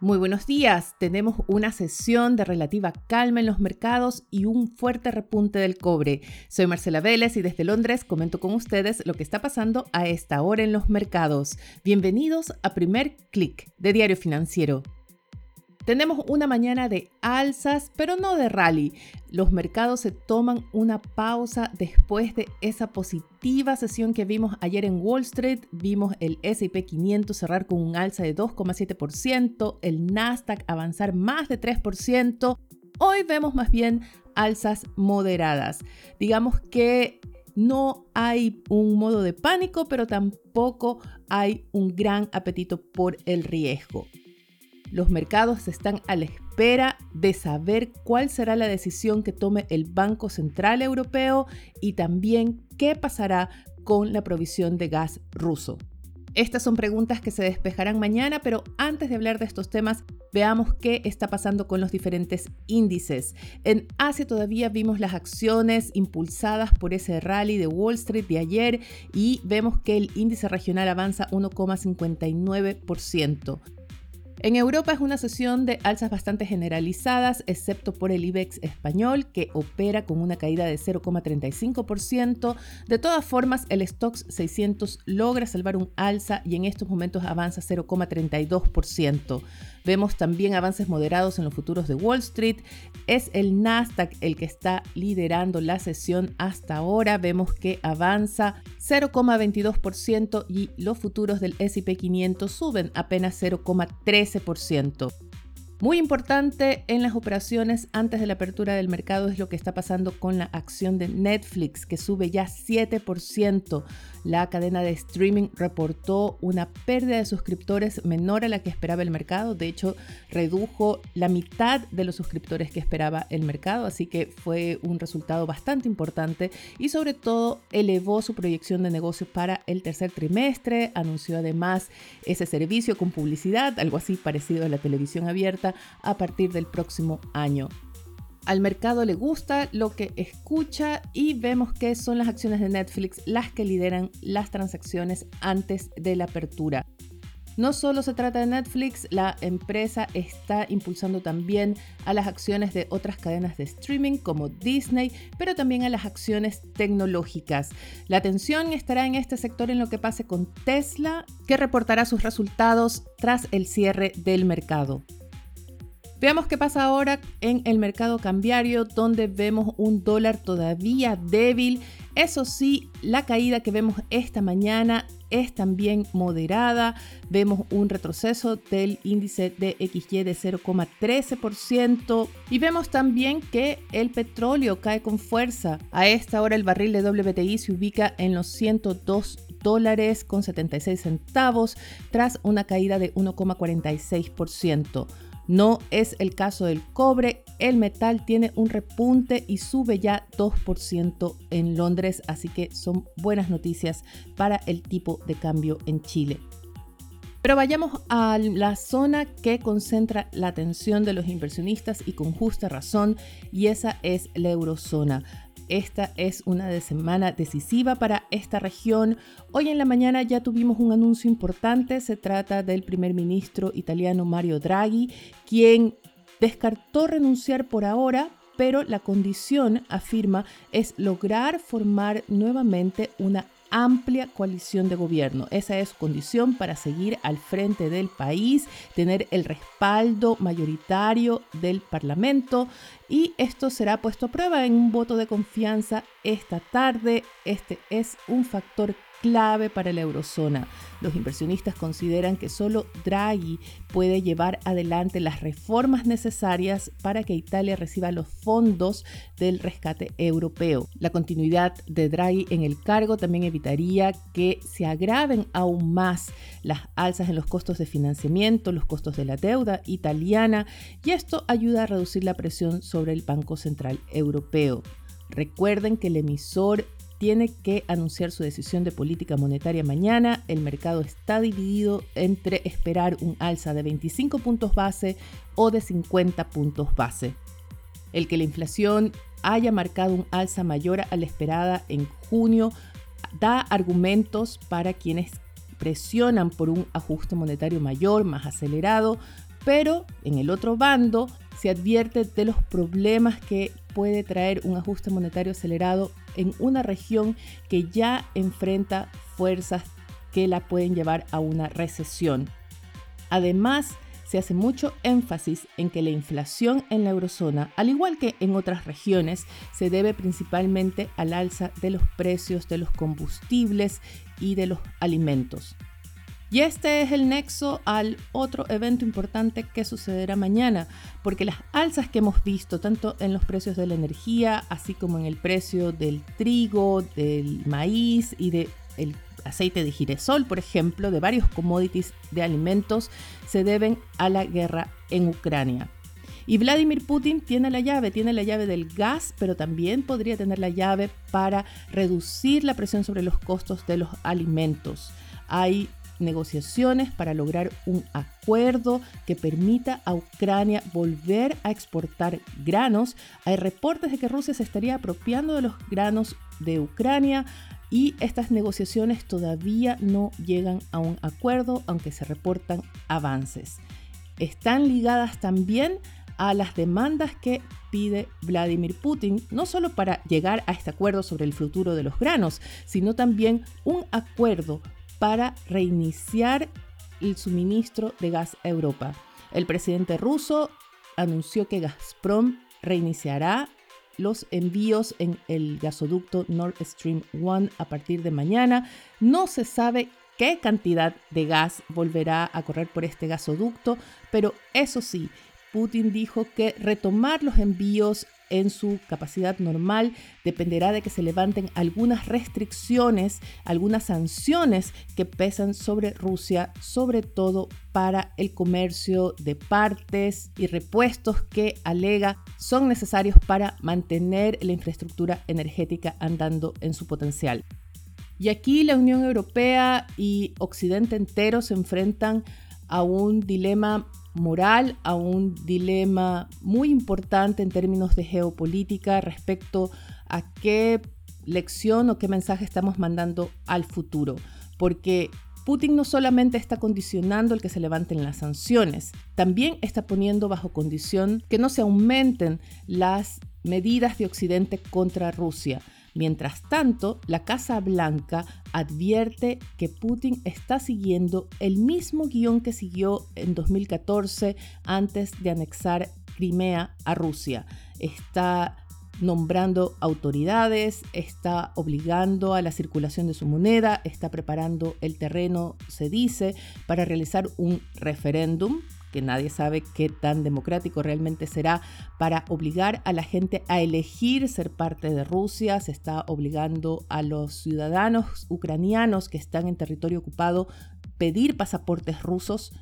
Muy buenos días. Tenemos una sesión de relativa calma en los mercados y un fuerte repunte del cobre. Soy Marcela Vélez y desde Londres comento con ustedes lo que está pasando a esta hora en los mercados. Bienvenidos a Primer Click de Diario Financiero. Tenemos una mañana de alzas, pero no de rally. Los mercados se toman una pausa después de esa positiva sesión que vimos ayer en Wall Street. Vimos el SP 500 cerrar con un alza de 2,7%, el Nasdaq avanzar más de 3%. Hoy vemos más bien alzas moderadas. Digamos que no hay un modo de pánico, pero tampoco hay un gran apetito por el riesgo. Los mercados están a la espera de saber cuál será la decisión que tome el Banco Central Europeo y también qué pasará con la provisión de gas ruso. Estas son preguntas que se despejarán mañana, pero antes de hablar de estos temas, veamos qué está pasando con los diferentes índices. En Asia todavía vimos las acciones impulsadas por ese rally de Wall Street de ayer y vemos que el índice regional avanza 1,59%. En Europa es una sesión de alzas bastante generalizadas, excepto por el IBEX español, que opera con una caída de 0,35%. De todas formas, el Stoxx 600 logra salvar un alza y en estos momentos avanza 0,32%. Vemos también avances moderados en los futuros de Wall Street. Es el Nasdaq el que está liderando la sesión hasta ahora. Vemos que avanza 0,22% y los futuros del SP 500 suben apenas 0,13%. Muy importante en las operaciones antes de la apertura del mercado es lo que está pasando con la acción de Netflix, que sube ya 7%. La cadena de streaming reportó una pérdida de suscriptores menor a la que esperaba el mercado. De hecho, redujo la mitad de los suscriptores que esperaba el mercado, así que fue un resultado bastante importante y sobre todo elevó su proyección de negocio para el tercer trimestre. Anunció además ese servicio con publicidad, algo así parecido a la televisión abierta, a partir del próximo año. Al mercado le gusta lo que escucha y vemos que son las acciones de Netflix las que lideran las transacciones antes de la apertura. No solo se trata de Netflix, la empresa está impulsando también a las acciones de otras cadenas de streaming como Disney, pero también a las acciones tecnológicas. La atención estará en este sector en lo que pase con Tesla, que reportará sus resultados tras el cierre del mercado. Veamos qué pasa ahora en el mercado cambiario, donde vemos un dólar todavía débil. Eso sí, la caída que vemos esta mañana es también moderada. Vemos un retroceso del índice de XY de 0,13% y vemos también que el petróleo cae con fuerza. A esta hora el barril de WTI se ubica en los 102 dólares con 76 centavos tras una caída de 1,46%. No es el caso del cobre. El metal tiene un repunte y sube ya 2% en Londres, así que son buenas noticias para el tipo de cambio en Chile. Pero vayamos a la zona que concentra la atención de los inversionistas y con justa razón, y esa es la eurozona. Esta es una semana decisiva para esta región. Hoy en la mañana ya tuvimos un anuncio importante. Se trata del primer ministro italiano Mario Draghi, quien descartó renunciar por ahora, pero la condición, afirma, es lograr formar nuevamente una amplia coalición de gobierno. Esa es condición para seguir al frente del país, tener el respaldo mayoritario del Parlamento y esto será puesto a prueba en un voto de confianza esta tarde. Este es un factor clave para la eurozona. Los inversionistas consideran que solo Draghi puede llevar adelante las reformas necesarias para que Italia reciba los fondos del rescate europeo. La continuidad de Draghi en el cargo también evitaría que se agraven aún más las alzas en los costos de financiamiento, los costos de la deuda italiana y esto ayuda a reducir la presión sobre el Banco Central Europeo. Recuerden que el emisor tiene que anunciar su decisión de política monetaria mañana. El mercado está dividido entre esperar un alza de 25 puntos base o de 50 puntos base. El que la inflación haya marcado un alza mayor a la esperada en junio da argumentos para quienes presionan por un ajuste monetario mayor, más acelerado, Pero en el otro bando se advierte de los problemas que puede traer un ajuste monetario acelerado en una región que ya enfrenta fuerzas que la pueden llevar a una recesión. Además, se hace mucho énfasis en que la inflación en la eurozona, al igual que en otras regiones, se debe principalmente al alza de los precios de los combustibles y de los alimentos. Y este es el nexo al otro evento importante que sucederá mañana, porque las alzas que hemos visto tanto en los precios de la energía, así como en el precio del trigo, del maíz y del aceite de girasol, por ejemplo, de varios commodities de alimentos, se deben a la guerra en Ucrania. Y Vladimir Putin tiene la llave, tiene la llave del gas, pero también podría tener la llave para reducir la presión sobre los costos de los alimentos. Hay negociaciones para lograr un acuerdo que permita a Ucrania volver a exportar granos. Hay reportes de que Rusia se estaría apropiando de los granos de Ucrania y estas negociaciones todavía no llegan a un acuerdo, aunque se reportan avances. Están ligadas también a las demandas que pide Vladimir Putin, no solo para llegar a este acuerdo sobre el futuro de los granos, sino también un acuerdo para reiniciar el suministro de gas a Europa. El presidente ruso anunció que Gazprom reiniciará los envíos en el gasoducto Nord Stream 1 a partir de mañana. No se sabe qué cantidad de gas volverá a correr por este gasoducto, pero eso sí, Putin dijo que retomar los envíos en su capacidad normal dependerá de que se levanten algunas restricciones, algunas sanciones que pesan sobre Rusia, sobre todo para el comercio de partes y repuestos que alega son necesarios para mantener la infraestructura energética andando en su potencial. Y aquí la Unión Europea y Occidente entero se enfrentan a un dilema moral, a un dilema muy importante en términos de geopolítica respecto a qué lección o qué mensaje estamos mandando al futuro. Porque Putin no solamente está condicionando el que se levanten las sanciones, también está poniendo bajo condición que no se aumenten las medidas de Occidente contra Rusia. Mientras tanto, la Casa Blanca advierte que Putin está siguiendo el mismo guion que siguió en 2014 antes de anexar Crimea a Rusia. Está nombrando autoridades, está obligando a la circulación de su moneda, está preparando el terreno, se dice, para realizar un referéndum que nadie sabe qué tan democrático realmente será, para obligar a la gente a elegir ser parte de Rusia. Se está obligando a los ciudadanos ucranianos que están en territorio ocupado pedir pasaportes rusos.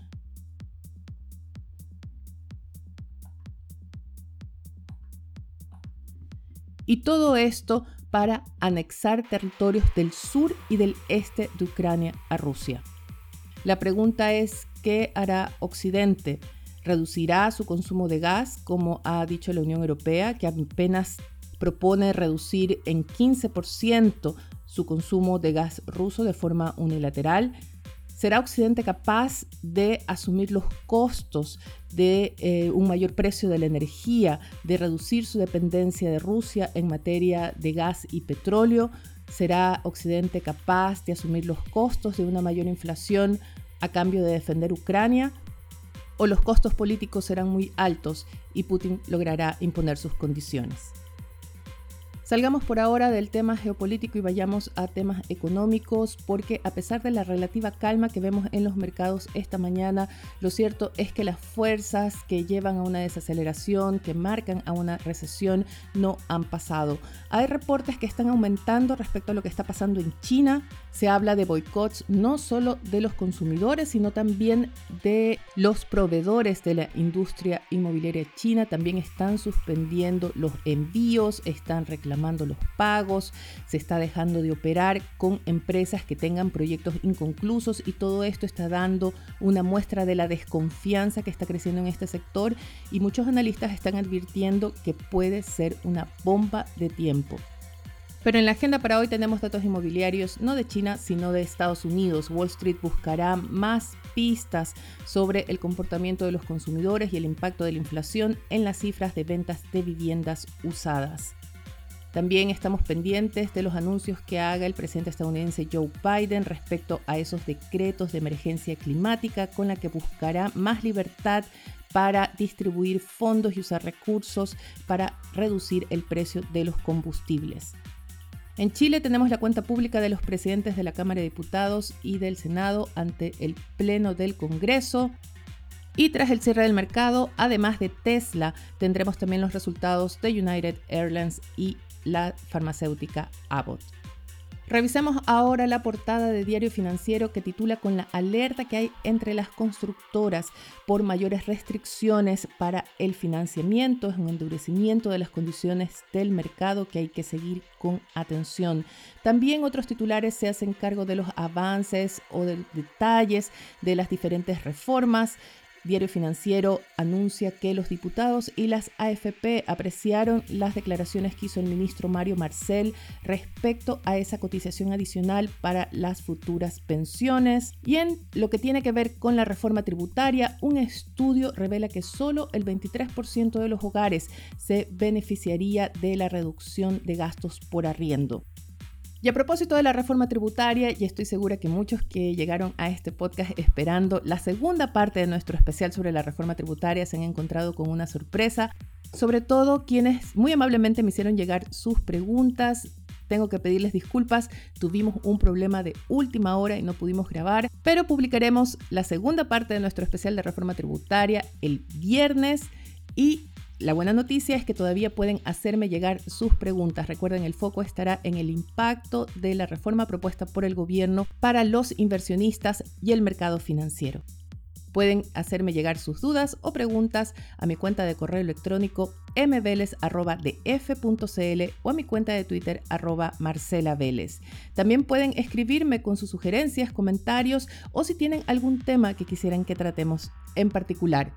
Y todo esto para anexar territorios del sur y del este de Ucrania a Rusia. La pregunta es, ¿qué hará Occidente? ¿Reducirá su consumo de gas, como ha dicho la Unión Europea, que apenas propone reducir en 15% su consumo de gas ruso de forma unilateral? ¿Será Occidente capaz de asumir los costos de eh, un mayor precio de la energía, de reducir su dependencia de Rusia en materia de gas y petróleo? ¿Será Occidente capaz de asumir los costos de una mayor inflación a cambio de defender Ucrania? ¿O los costos políticos serán muy altos y Putin logrará imponer sus condiciones? Salgamos por ahora del tema geopolítico y vayamos a temas económicos, porque a pesar de la relativa calma que vemos en los mercados esta mañana, lo cierto es que las fuerzas que llevan a una desaceleración, que marcan a una recesión, no han pasado. Hay reportes que están aumentando respecto a lo que está pasando en China. Se habla de boicots no solo de los consumidores, sino también de los proveedores de la industria inmobiliaria china. También están suspendiendo los envíos, están reclamando los pagos, se está dejando de operar con empresas que tengan proyectos inconclusos y todo esto está dando una muestra de la desconfianza que está creciendo en este sector y muchos analistas están advirtiendo que puede ser una bomba de tiempo. Pero en la agenda para hoy tenemos datos inmobiliarios no de China, sino de Estados Unidos. Wall Street buscará más pistas sobre el comportamiento de los consumidores y el impacto de la inflación en las cifras de ventas de viviendas usadas. También estamos pendientes de los anuncios que haga el presidente estadounidense Joe Biden respecto a esos decretos de emergencia climática con la que buscará más libertad para distribuir fondos y usar recursos para reducir el precio de los combustibles. En Chile tenemos la cuenta pública de los presidentes de la Cámara de Diputados y del Senado ante el Pleno del Congreso. Y tras el cierre del mercado, además de Tesla, tendremos también los resultados de United Airlines y la farmacéutica Abbott. Revisemos ahora la portada de Diario Financiero que titula con la alerta que hay entre las constructoras por mayores restricciones para el financiamiento, es un endurecimiento de las condiciones del mercado que hay que seguir con atención. También otros titulares se hacen cargo de los avances o de detalles de las diferentes reformas Diario Financiero anuncia que los diputados y las AFP apreciaron las declaraciones que hizo el ministro Mario Marcel respecto a esa cotización adicional para las futuras pensiones. Y en lo que tiene que ver con la reforma tributaria, un estudio revela que solo el 23% de los hogares se beneficiaría de la reducción de gastos por arriendo. Y a propósito de la reforma tributaria, y estoy segura que muchos que llegaron a este podcast esperando la segunda parte de nuestro especial sobre la reforma tributaria se han encontrado con una sorpresa, sobre todo quienes muy amablemente me hicieron llegar sus preguntas. Tengo que pedirles disculpas, tuvimos un problema de última hora y no pudimos grabar, pero publicaremos la segunda parte de nuestro especial de reforma tributaria el viernes y la buena noticia es que todavía pueden hacerme llegar sus preguntas. Recuerden, el foco estará en el impacto de la reforma propuesta por el gobierno para los inversionistas y el mercado financiero. Pueden hacerme llegar sus dudas o preguntas a mi cuenta de correo electrónico mveles.df.cl o a mi cuenta de Twitter arroba Marcela También pueden escribirme con sus sugerencias, comentarios o si tienen algún tema que quisieran que tratemos en particular.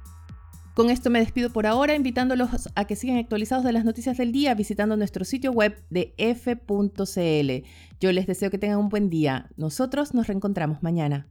Con esto me despido por ahora, invitándolos a que sigan actualizados de las noticias del día visitando nuestro sitio web de f.cl. Yo les deseo que tengan un buen día. Nosotros nos reencontramos mañana.